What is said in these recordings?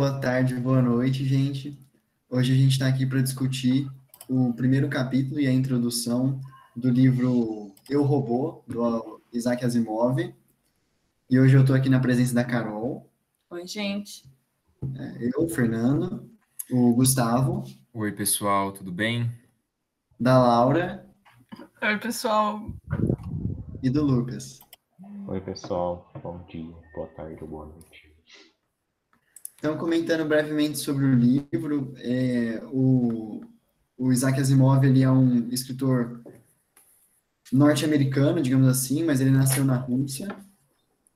Boa tarde, boa noite, gente. Hoje a gente está aqui para discutir o primeiro capítulo e a introdução do livro Eu Robô, do Isaac Asimov. E hoje eu estou aqui na presença da Carol. Oi, gente. É, eu, o Fernando, o Gustavo. Oi, pessoal, tudo bem? Da Laura. Oi, pessoal. E do Lucas. Oi, pessoal. Bom dia, boa tarde ou boa noite. Então, comentando brevemente sobre o livro, é, o, o Isaac Asimov ele é um escritor norte-americano, digamos assim, mas ele nasceu na Rússia.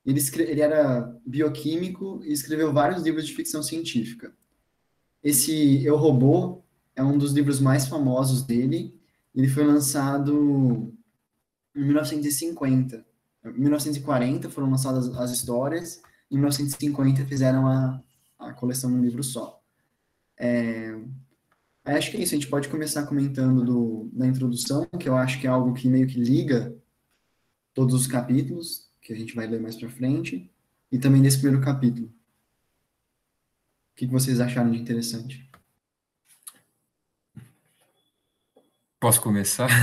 Ele, ele era bioquímico e escreveu vários livros de ficção científica. Esse Eu Robô é um dos livros mais famosos dele. Ele foi lançado em 1950. Em 1940 foram lançadas as histórias, em 1950 fizeram a, a coleção num livro só. É, acho que é isso, a gente pode começar comentando do, da introdução, que eu acho que é algo que meio que liga todos os capítulos, que a gente vai ler mais para frente, e também desse primeiro capítulo. O que, vocês acharam de interessante? Posso começar?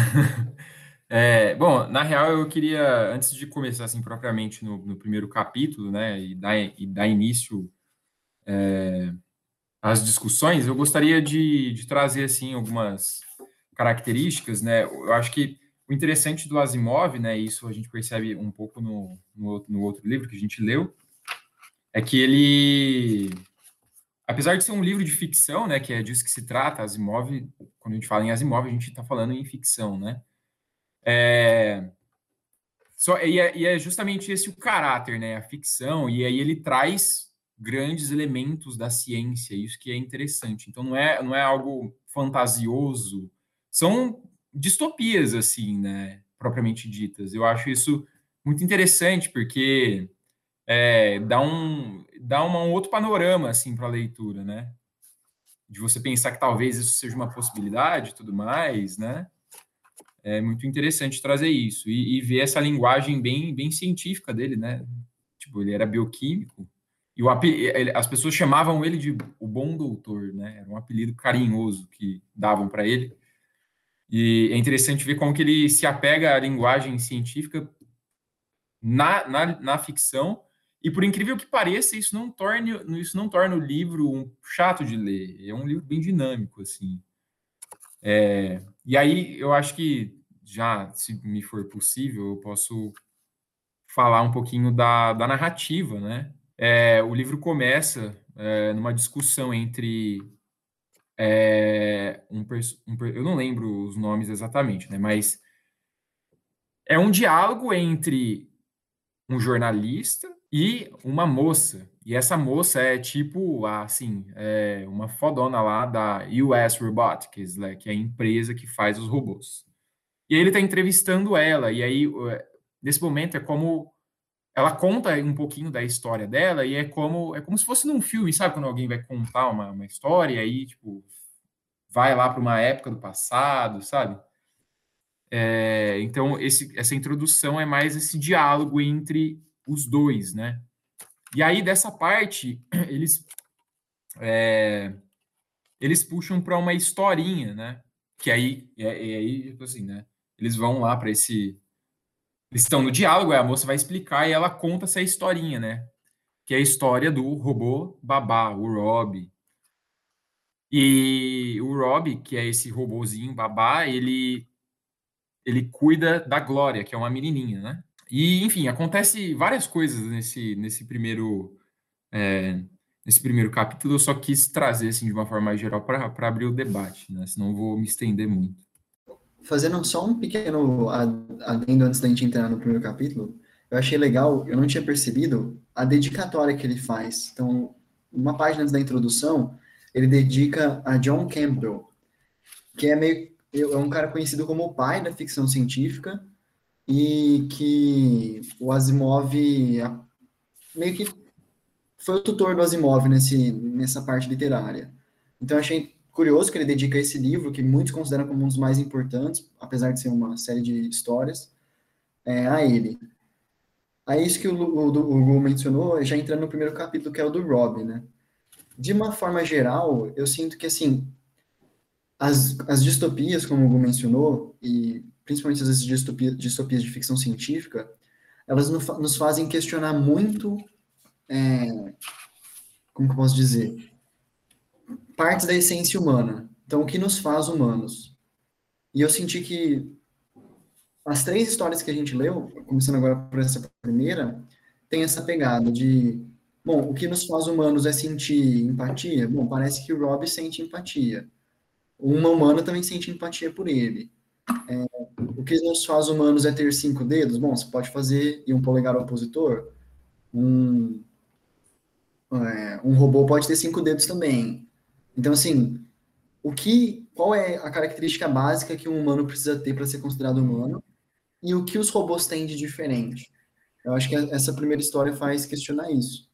É, bom, na real, eu queria, antes de começar assim propriamente no, no primeiro capítulo, né, e dar, e dar início é, as discussões, eu gostaria de, de, trazer assim algumas características, né? Eu acho que o interessante do Asimov, né? Isso a gente percebe um pouco no, no, no outro livro que a gente leu, é que ele, apesar de ser um livro de ficção, né? Que é disso que se trata, Asimov. Quando a gente fala em Asimov, a gente está falando em ficção, né? É, só, e é, e é justamente esse o caráter, né? A ficção, e aí ele traz grandes elementos da ciência, isso que é interessante. Então não é, não é algo fantasioso, são distopias assim, né, propriamente ditas. Eu acho isso muito interessante porque é, dá um dá uma, um outro panorama assim para a leitura, né? De você pensar que talvez isso seja uma possibilidade, tudo mais, né? É muito interessante trazer isso e, e ver essa linguagem bem bem científica dele, né? Tipo, ele era bioquímico, e o, as pessoas chamavam ele de o bom doutor, né? Era um apelido carinhoso que davam para ele. E é interessante ver como que ele se apega à linguagem científica na, na, na ficção. E por incrível que pareça, isso não torna isso não torna o livro um chato de ler. É um livro bem dinâmico, assim. É, e aí eu acho que já, se me for possível, eu posso falar um pouquinho da, da narrativa, né? É, o livro começa é, numa discussão entre é, um, um, eu não lembro os nomes exatamente, né? Mas é um diálogo entre um jornalista e uma moça. E essa moça é tipo, assim, é uma fodona lá da US Robotics, né, que é a empresa que faz os robôs. E aí ele está entrevistando ela, e aí, nesse momento, é como ela conta um pouquinho da história dela e é como é como se fosse num filme, sabe? Quando alguém vai contar uma, uma história e aí, tipo, vai lá para uma época do passado, sabe? É, então, esse, essa introdução é mais esse diálogo entre os dois, né? E aí, dessa parte, eles, é, eles puxam para uma historinha, né? Que aí, é, é aí, tipo assim, né? Eles vão lá para esse eles estão no diálogo, a moça vai explicar e ela conta essa historinha, né? Que é a história do robô babá, o Rob. E o Rob, que é esse robôzinho babá, ele ele cuida da Glória, que é uma menininha, né? E enfim, acontece várias coisas nesse nesse primeiro é, nesse primeiro capítulo. Eu só quis trazer assim de uma forma mais geral para abrir o debate, né? Senão vou me estender muito fazendo só um pequeno adendo antes da gente entrar no primeiro capítulo, eu achei legal, eu não tinha percebido a dedicatória que ele faz. Então, uma página antes da introdução, ele dedica a John Campbell, que é meio é um cara conhecido como o pai da ficção científica e que o Asimov meio que foi o tutor do Asimov nesse, nessa parte literária. Então achei curioso que ele dedica esse livro, que muitos consideram como um dos mais importantes, apesar de ser uma série de histórias, é, a ele. Aí isso que o, o, o Lu mencionou, já entrando no primeiro capítulo, que é o do Rob, né? De uma forma geral, eu sinto que, assim, as, as distopias, como o Lu mencionou, e principalmente as distopias, distopias de ficção científica, elas nos fazem questionar muito, é, como que eu posso dizer, partes da essência humana. Então, o que nos faz humanos? E eu senti que as três histórias que a gente leu, começando agora por essa primeira, tem essa pegada de, bom, o que nos faz humanos é sentir empatia? Bom, parece que o Rob sente empatia. Uma humana também sente empatia por ele. É, o que nos faz humanos é ter cinco dedos? Bom, você pode fazer e um polegar opositor. Um, é, um robô pode ter cinco dedos também. Então, assim, o que, qual é a característica básica que um humano precisa ter para ser considerado humano e o que os robôs têm de diferente? Eu acho que essa primeira história faz questionar isso.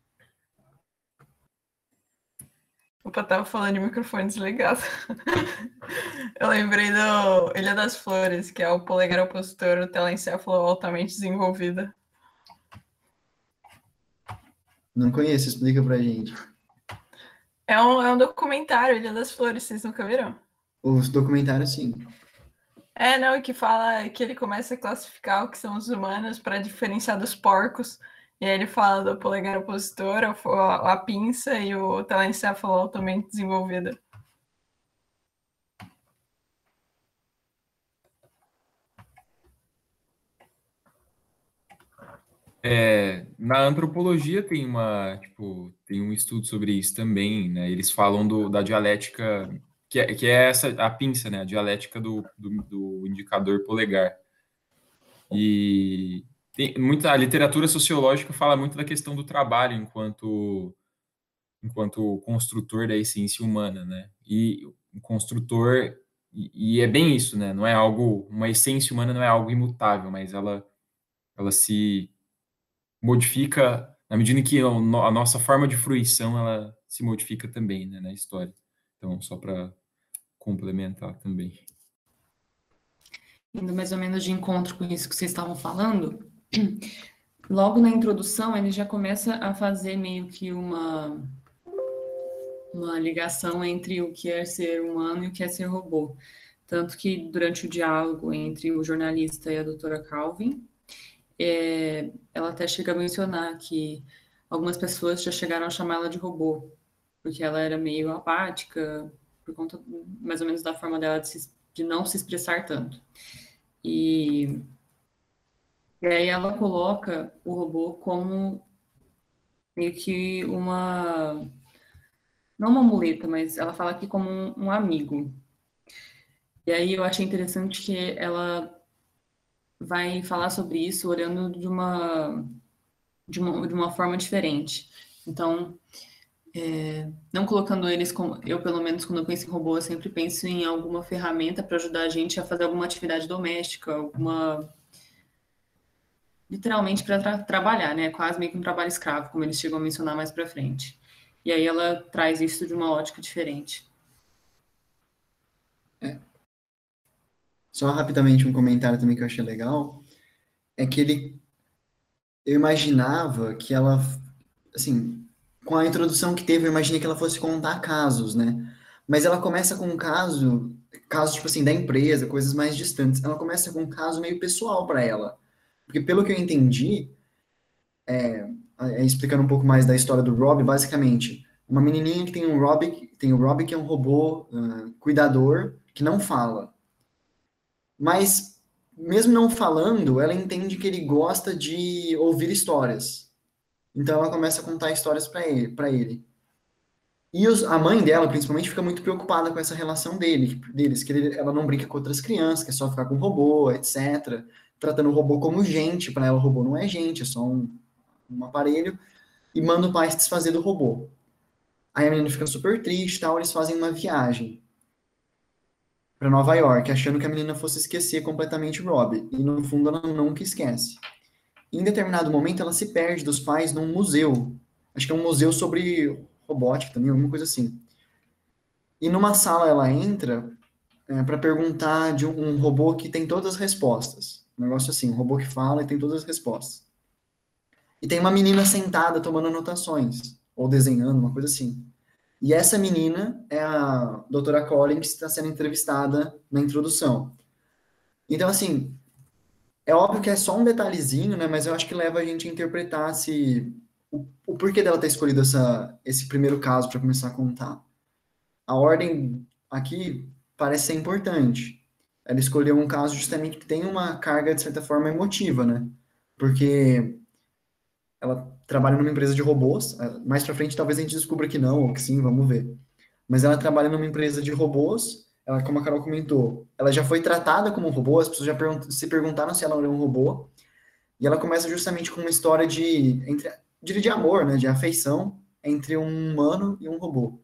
Opa, tava falando de microfone desligado. Eu lembrei do Ilha das Flores, que é o polegar opositor, o telencéfalo altamente desenvolvida. Não conheço, explica pra gente. É um, é um documentário, Ilha das Flores, vocês nunca viram? Os documentários, sim. É, não, que fala que ele começa a classificar o que são os humanos para diferenciar dos porcos. E aí ele fala do polegar opositor, a, a pinça e o telencéfalo altamente desenvolvido. É, na antropologia tem uma, tipo, tem um estudo sobre isso também, né? Eles falam do, da dialética, que é, que é essa, a pinça, né? A dialética do, do, do indicador polegar. E tem muita, a literatura sociológica fala muito da questão do trabalho enquanto, enquanto construtor da essência humana, né? E construtor, e, e é bem isso, né? Não é algo, uma essência humana não é algo imutável, mas ela, ela se modifica na medida em que a nossa forma de fruição ela se modifica também né, na história. Então, só para complementar também. Indo mais ou menos de encontro com isso que vocês estavam falando, logo na introdução ele já começa a fazer meio que uma uma ligação entre o que é ser humano e o que é ser robô. Tanto que durante o diálogo entre o jornalista e a doutora Calvin, é, ela até chega a mencionar que algumas pessoas já chegaram a chamá-la de robô, porque ela era meio apática, por conta mais ou menos da forma dela de, se, de não se expressar tanto. E, e aí ela coloca o robô como meio que uma. Não uma muleta, mas ela fala aqui como um, um amigo. E aí eu achei interessante que ela vai falar sobre isso olhando de uma, de uma, de uma forma diferente. Então, é, não colocando eles como. Eu, pelo menos, quando eu penso em robô, eu sempre penso em alguma ferramenta para ajudar a gente a fazer alguma atividade doméstica, alguma. Literalmente para tra trabalhar, né? Quase meio que um trabalho escravo, como eles chegam a mencionar mais para frente. E aí ela traz isso de uma ótica diferente. É, só rapidamente um comentário também que eu achei legal, é que ele eu imaginava que ela assim, com a introdução que teve, eu imaginei que ela fosse contar casos, né? Mas ela começa com um caso, casos tipo assim da empresa, coisas mais distantes. Ela começa com um caso meio pessoal para ela. Porque pelo que eu entendi, é, é, explicando um pouco mais da história do Rob, basicamente, uma menininha que tem um Rob, tem o Rob que é um robô uh, cuidador que não fala. Mas, mesmo não falando, ela entende que ele gosta de ouvir histórias. Então, ela começa a contar histórias para ele, ele. E os, a mãe dela, principalmente, fica muito preocupada com essa relação dele, deles, que ele, ela não brinca com outras crianças, que é só ficar com o robô, etc. Tratando o robô como gente, para ela o robô não é gente, é só um, um aparelho, e manda o pai se desfazer do robô. Aí a menina fica super triste tal, eles fazem uma viagem para Nova York, achando que a menina fosse esquecer completamente Rob. E no fundo ela nunca esquece. Em determinado momento ela se perde dos pais num museu. Acho que é um museu sobre robótica também, alguma coisa assim. E numa sala ela entra é, para perguntar de um, um, robô que tem todas as respostas. Um negócio assim, um robô que fala e tem todas as respostas. E tem uma menina sentada tomando anotações, ou desenhando, uma coisa assim. E essa menina é a doutora Collins, que está sendo entrevistada na introdução. Então, assim, é óbvio que é só um detalhezinho, né? Mas eu acho que leva a gente a interpretar se o, o porquê dela ter escolhido essa, esse primeiro caso para começar a contar. A ordem aqui parece ser importante. Ela escolheu um caso justamente que tem uma carga, de certa forma, emotiva, né? Porque ela trabalha numa empresa de robôs. É, mais para frente, talvez a gente descubra que não, ou que sim, vamos ver. Mas ela trabalha numa empresa de robôs. Ela, como a Carol comentou, ela já foi tratada como um robô. As pessoas já pergunt se perguntaram se ela era um robô. E ela começa justamente com uma história de, entre, de amor, né, de afeição entre um humano e um robô.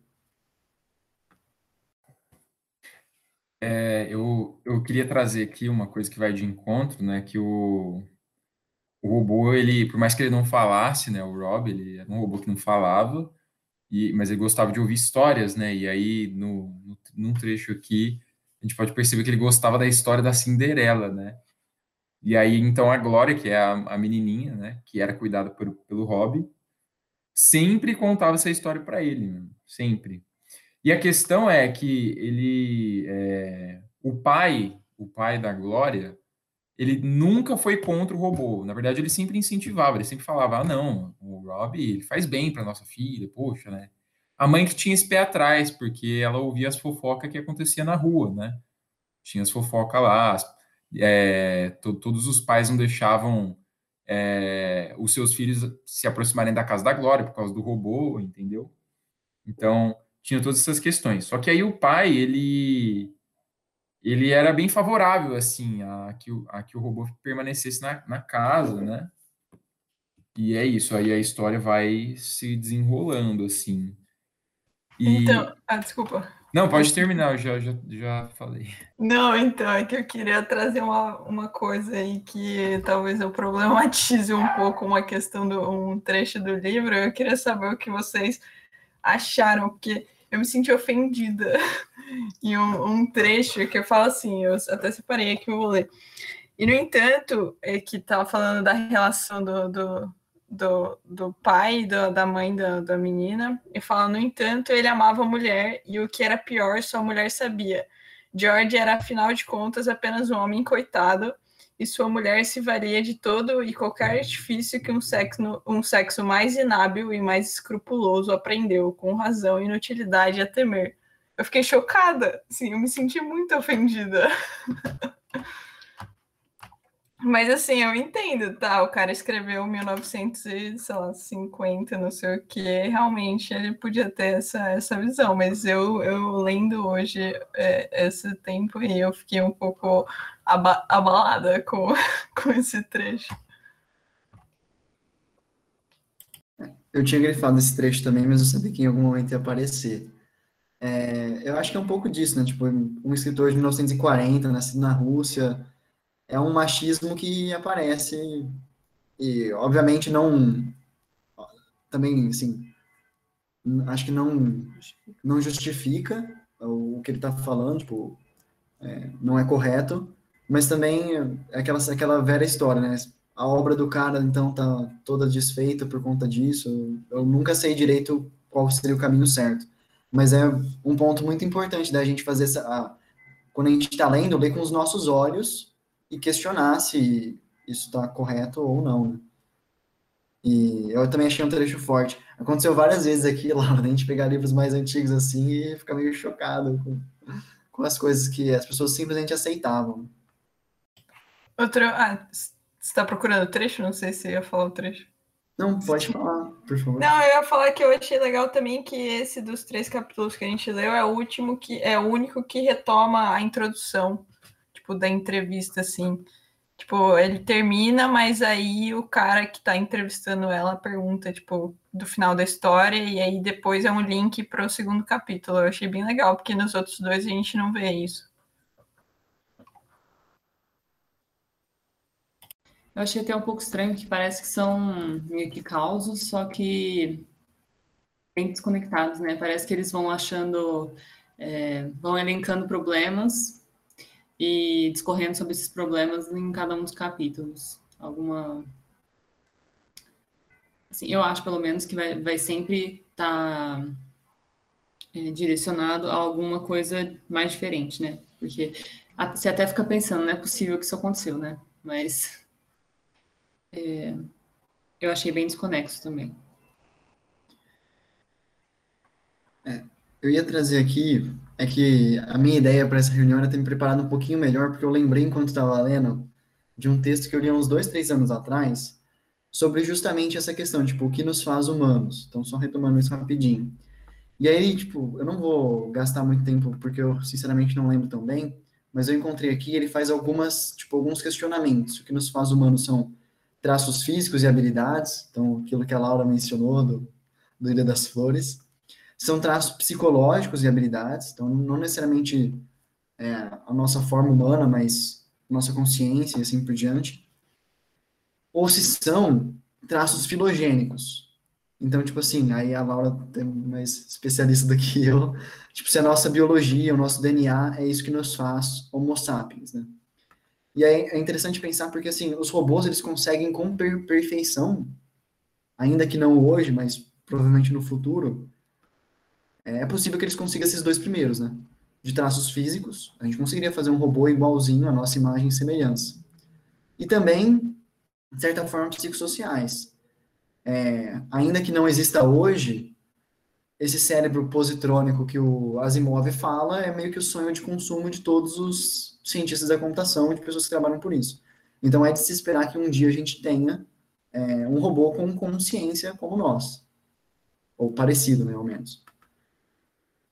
É, eu, eu queria trazer aqui uma coisa que vai de encontro, né, que o, o robô, ele, por mais que ele não falasse, né, o Rob, ele era um robô que não falava, e, mas ele gostava de ouvir histórias, né, e aí, no, no, num trecho aqui, a gente pode perceber que ele gostava da história da Cinderela, né, e aí, então, a Glória, que é a, a menininha, né, que era cuidada por, pelo Rob, sempre contava essa história para ele, né, sempre. E a questão é que ele, é, o pai, o pai da Glória, ele nunca foi contra o robô. Na verdade, ele sempre incentivava, ele sempre falava: ah, não, o Rob ele faz bem para nossa filha, poxa, né? A mãe que tinha esse pé atrás, porque ela ouvia as fofocas que acontecia na rua, né? Tinha as fofocas lá, é, to, todos os pais não deixavam é, os seus filhos se aproximarem da casa da Glória por causa do robô, entendeu? Então, tinha todas essas questões. Só que aí o pai, ele ele era bem favorável, assim, a que o, a que o robô permanecesse na, na casa, né? E é isso, aí a história vai se desenrolando, assim. E... Então, ah, desculpa. Não, pode terminar, eu já, já, já falei. Não, então, é que eu queria trazer uma, uma coisa aí que talvez eu problematize um pouco uma questão do um trecho do livro. Eu queria saber o que vocês acharam, porque eu me senti ofendida em um, um, trecho que eu falo assim, eu até separei aqui, eu vou ler. E, no entanto, é que estava falando da relação do, do, do, do pai e da mãe da, da menina, e fala, no entanto, ele amava a mulher, e o que era pior, sua mulher sabia. George era, afinal de contas, apenas um homem coitado, e sua mulher se valia de todo e qualquer artifício que um sexo, um sexo mais inábil e mais escrupuloso aprendeu, com razão e inutilidade a temer. Eu fiquei chocada, sim, eu me senti muito ofendida. Mas assim, eu entendo, tá? O cara escreveu 1950, não sei o que, realmente ele podia ter essa, essa visão, mas eu, eu lendo hoje é, esse tempo e eu fiquei um pouco aba abalada com, com esse trecho. Eu tinha grifado esse trecho também, mas eu sabia que em algum momento ia aparecer. É, eu acho que é um pouco disso, né? Tipo, um escritor de 1940, nascido na Rússia, é um machismo que aparece e, obviamente, não... Também, assim, acho que não, não justifica o que ele está falando, tipo, é, não é correto, mas também é aquela, aquela velha história, né? A obra do cara, então, tá toda desfeita por conta disso. Eu nunca sei direito qual seria o caminho certo. Mas é um ponto muito importante da gente fazer essa. Quando a gente está lendo, ler com os nossos olhos e questionar se isso está correto ou não, né? E eu também achei um trecho forte. Aconteceu várias vezes aqui, lá, a gente pegar livros mais antigos assim e ficar meio chocado com, com as coisas que as pessoas simplesmente aceitavam. Outro. Ah, você está procurando o trecho? Não sei se ia falar o trecho. Não, pode falar, por favor. Não, eu ia falar que eu achei legal também que esse dos três capítulos que a gente leu é o último que é o único que retoma a introdução, tipo, da entrevista, assim. Tipo, ele termina, mas aí o cara que tá entrevistando ela pergunta, tipo, do final da história, e aí depois é um link para o segundo capítulo. Eu achei bem legal, porque nos outros dois a gente não vê isso. Eu achei até um pouco estranho que parece que são meio que causos, só que bem desconectados, né? Parece que eles vão achando, é, vão elencando problemas e discorrendo sobre esses problemas em cada um dos capítulos. Alguma. Assim, eu acho, pelo menos, que vai, vai sempre estar tá, é, direcionado a alguma coisa mais diferente, né? Porque você até fica pensando, não é possível que isso aconteceu, né? Mas é, eu achei bem desconexo também. É, eu ia trazer aqui, é que a minha ideia para essa reunião era ter me preparado um pouquinho melhor, porque eu lembrei enquanto estava lendo de um texto que eu li uns dois, três anos atrás, sobre justamente essa questão, tipo, o que nos faz humanos. Então, só retomando isso rapidinho. E aí, tipo, eu não vou gastar muito tempo, porque eu, sinceramente, não lembro tão bem, mas eu encontrei aqui, ele faz algumas, tipo, alguns questionamentos. O que nos faz humanos são traços físicos e habilidades, então, aquilo que a Laura mencionou do, do Ilha das Flores, são traços psicológicos e habilidades, então não necessariamente é, a nossa forma humana, mas nossa consciência e assim por diante. Ou se são traços filogênicos. Então, tipo assim, aí a Laura é mais especialista do que eu, tipo, se a nossa biologia, o nosso DNA é isso que nos faz homo sapiens, né? E aí é interessante pensar porque, assim, os robôs, eles conseguem com per perfeição, ainda que não hoje, mas provavelmente no futuro, é, é possível que eles consigam esses dois primeiros, né? De traços físicos, a gente conseguiria fazer um robô igualzinho à nossa imagem e semelhança. E também, de certa forma, psicossociais. É, ainda que não exista hoje, esse cérebro positrônico que o Asimov fala é meio que o sonho de consumo de todos os cientistas da computação e de pessoas que trabalham por isso. Então é de se esperar que um dia a gente tenha é, um robô com consciência como nós. Ou parecido, né, ao menos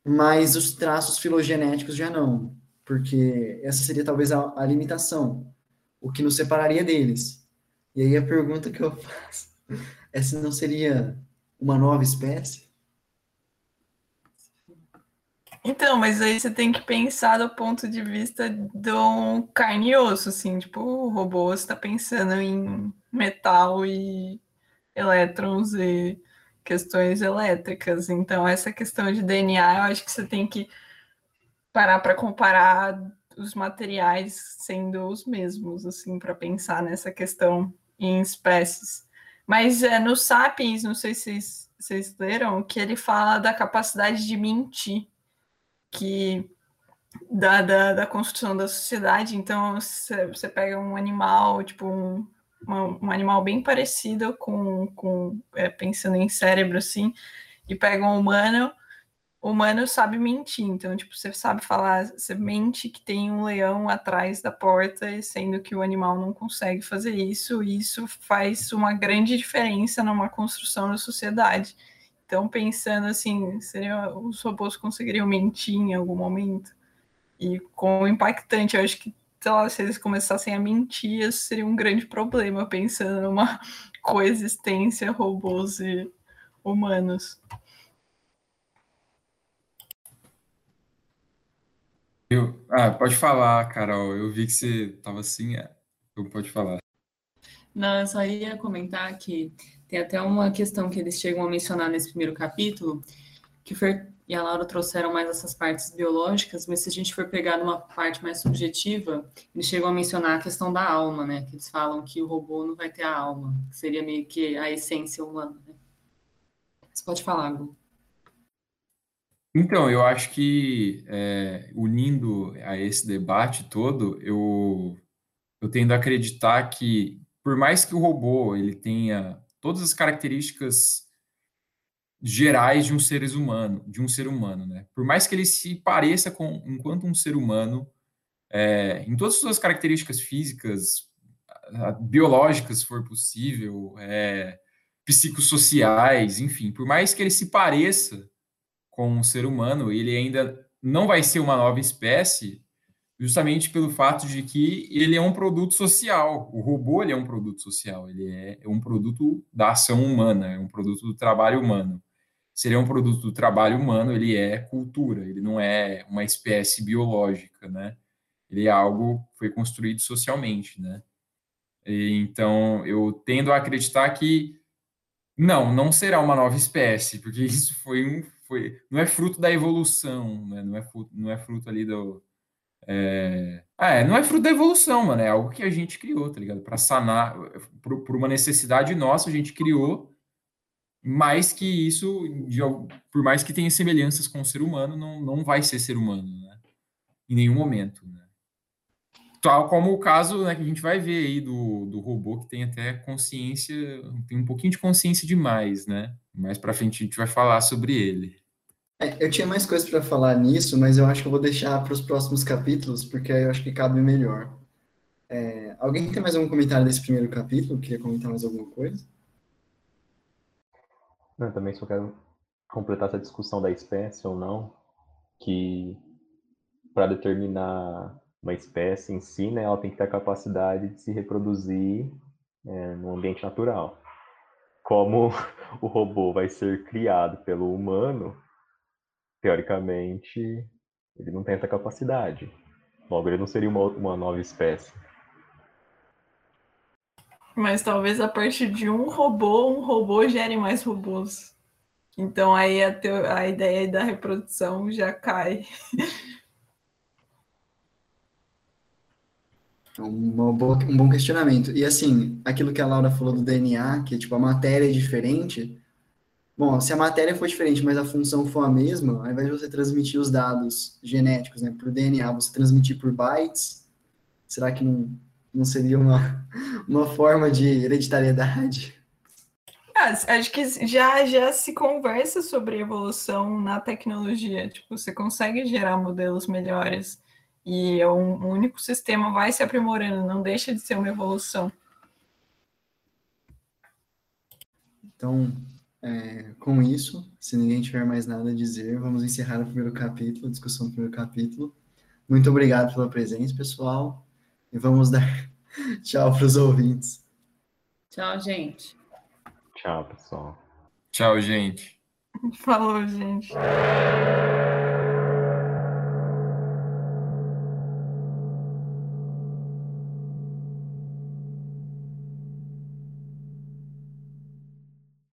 mas os traços filogenéticos já não, porque essa seria talvez a, a limitação, o que nos separaria deles. E aí a pergunta que eu faço é se não seria uma nova espécie? Então, mas aí você tem que pensar do ponto de vista do carne e osso, assim, tipo, o robô está pensando em metal e elétrons e questões elétricas. Então, essa questão de DNA, eu acho que você tem que parar para comparar os materiais sendo os mesmos, assim, para pensar nessa questão em espécies. Mas é, no Sapiens, não sei se vocês, vocês leram, que ele fala da capacidade de mentir, que da, da, da construção da sociedade. Então, você pega um animal, tipo um, uma, um animal bem parecido com, com é, pensando em cérebro assim, e pega um humano, o humano sabe mentir, então, tipo, você sabe falar, você mente que tem um leão atrás da porta, sendo que o animal não consegue fazer isso, e isso faz uma grande diferença numa construção da sociedade. Então, pensando assim, seria, os robôs conseguiriam mentir em algum momento? E com impactante, eu acho que sei lá, se eles começassem a mentir, isso seria um grande problema, pensando numa coexistência robôs e humanos. Eu, ah, pode falar, Carol. Eu vi que você estava assim. É. Então pode falar. Não, eu só ia comentar que tem até uma questão que eles chegam a mencionar nesse primeiro capítulo, que foi e a Laura trouxeram mais essas partes biológicas, mas se a gente for pegar numa parte mais subjetiva, eles chegam a mencionar a questão da alma, né? Que eles falam que o robô não vai ter a alma, que seria meio que a essência humana. Né? Você pode falar, Gu. Então, eu acho que é, unindo a esse debate todo, eu, eu tendo a acreditar que, por mais que o robô ele tenha todas as características gerais de um ser humano, de um ser humano, né? Por mais que ele se pareça com enquanto um ser humano, é, em todas as suas características físicas, biológicas, se for possível, é, psicossociais, enfim, por mais que ele se pareça com um ser humano, ele ainda não vai ser uma nova espécie, justamente pelo fato de que ele é um produto social. O robô ele é um produto social, ele é, é um produto da ação humana, é um produto do trabalho humano. Se ele é um produto do trabalho humano, ele é cultura, ele não é uma espécie biológica, né? Ele é algo que foi construído socialmente, né? E, então, eu tendo a acreditar que não, não será uma nova espécie, porque isso foi um, foi, não é fruto da evolução, né? não, é fruto, não é fruto ali do, é... Ah, é, não é fruto da evolução, mano. É algo que a gente criou, tá ligado? Para sanar, por, por, uma necessidade nossa, a gente criou. Mais que isso, de, por mais que tenha semelhanças com o ser humano, não, não vai ser ser humano, né? Em nenhum momento, né? Tal como o caso né, que a gente vai ver aí do, do robô que tem até consciência, tem um pouquinho de consciência demais, né? Mais para frente a gente vai falar sobre ele. É, eu tinha mais coisas para falar nisso, mas eu acho que eu vou deixar para os próximos capítulos, porque eu acho que cabe melhor. É, alguém tem mais algum comentário desse primeiro capítulo? Queria comentar mais alguma coisa? Não, também só quero completar essa discussão da espécie ou não, que para determinar uma espécie em si, né, ela tem que ter a capacidade de se reproduzir é, no ambiente natural. Como o robô vai ser criado pelo humano, teoricamente, ele não tem essa capacidade. Logo, ele não seria uma, uma nova espécie. Mas talvez a partir de um robô, um robô gere mais robôs. Então aí a, teo, a ideia da reprodução já cai. É um bom questionamento. E assim, aquilo que a Laura falou do DNA, que tipo, a matéria é diferente, Bom, se a matéria for diferente, mas a função for a mesma, ao invés de você transmitir os dados genéticos né, por DNA, você transmitir por bytes, será que não, não seria uma, uma forma de hereditariedade? Ah, acho que já, já se conversa sobre evolução na tecnologia. Tipo, você consegue gerar modelos melhores e um, um único sistema vai se aprimorando, não deixa de ser uma evolução. Então, é, com isso, se ninguém tiver mais nada a dizer, vamos encerrar o primeiro capítulo, a discussão do primeiro capítulo. Muito obrigado pela presença, pessoal, e vamos dar tchau para os ouvintes. Tchau, gente. Tchau, pessoal. Tchau, gente. Falou, gente.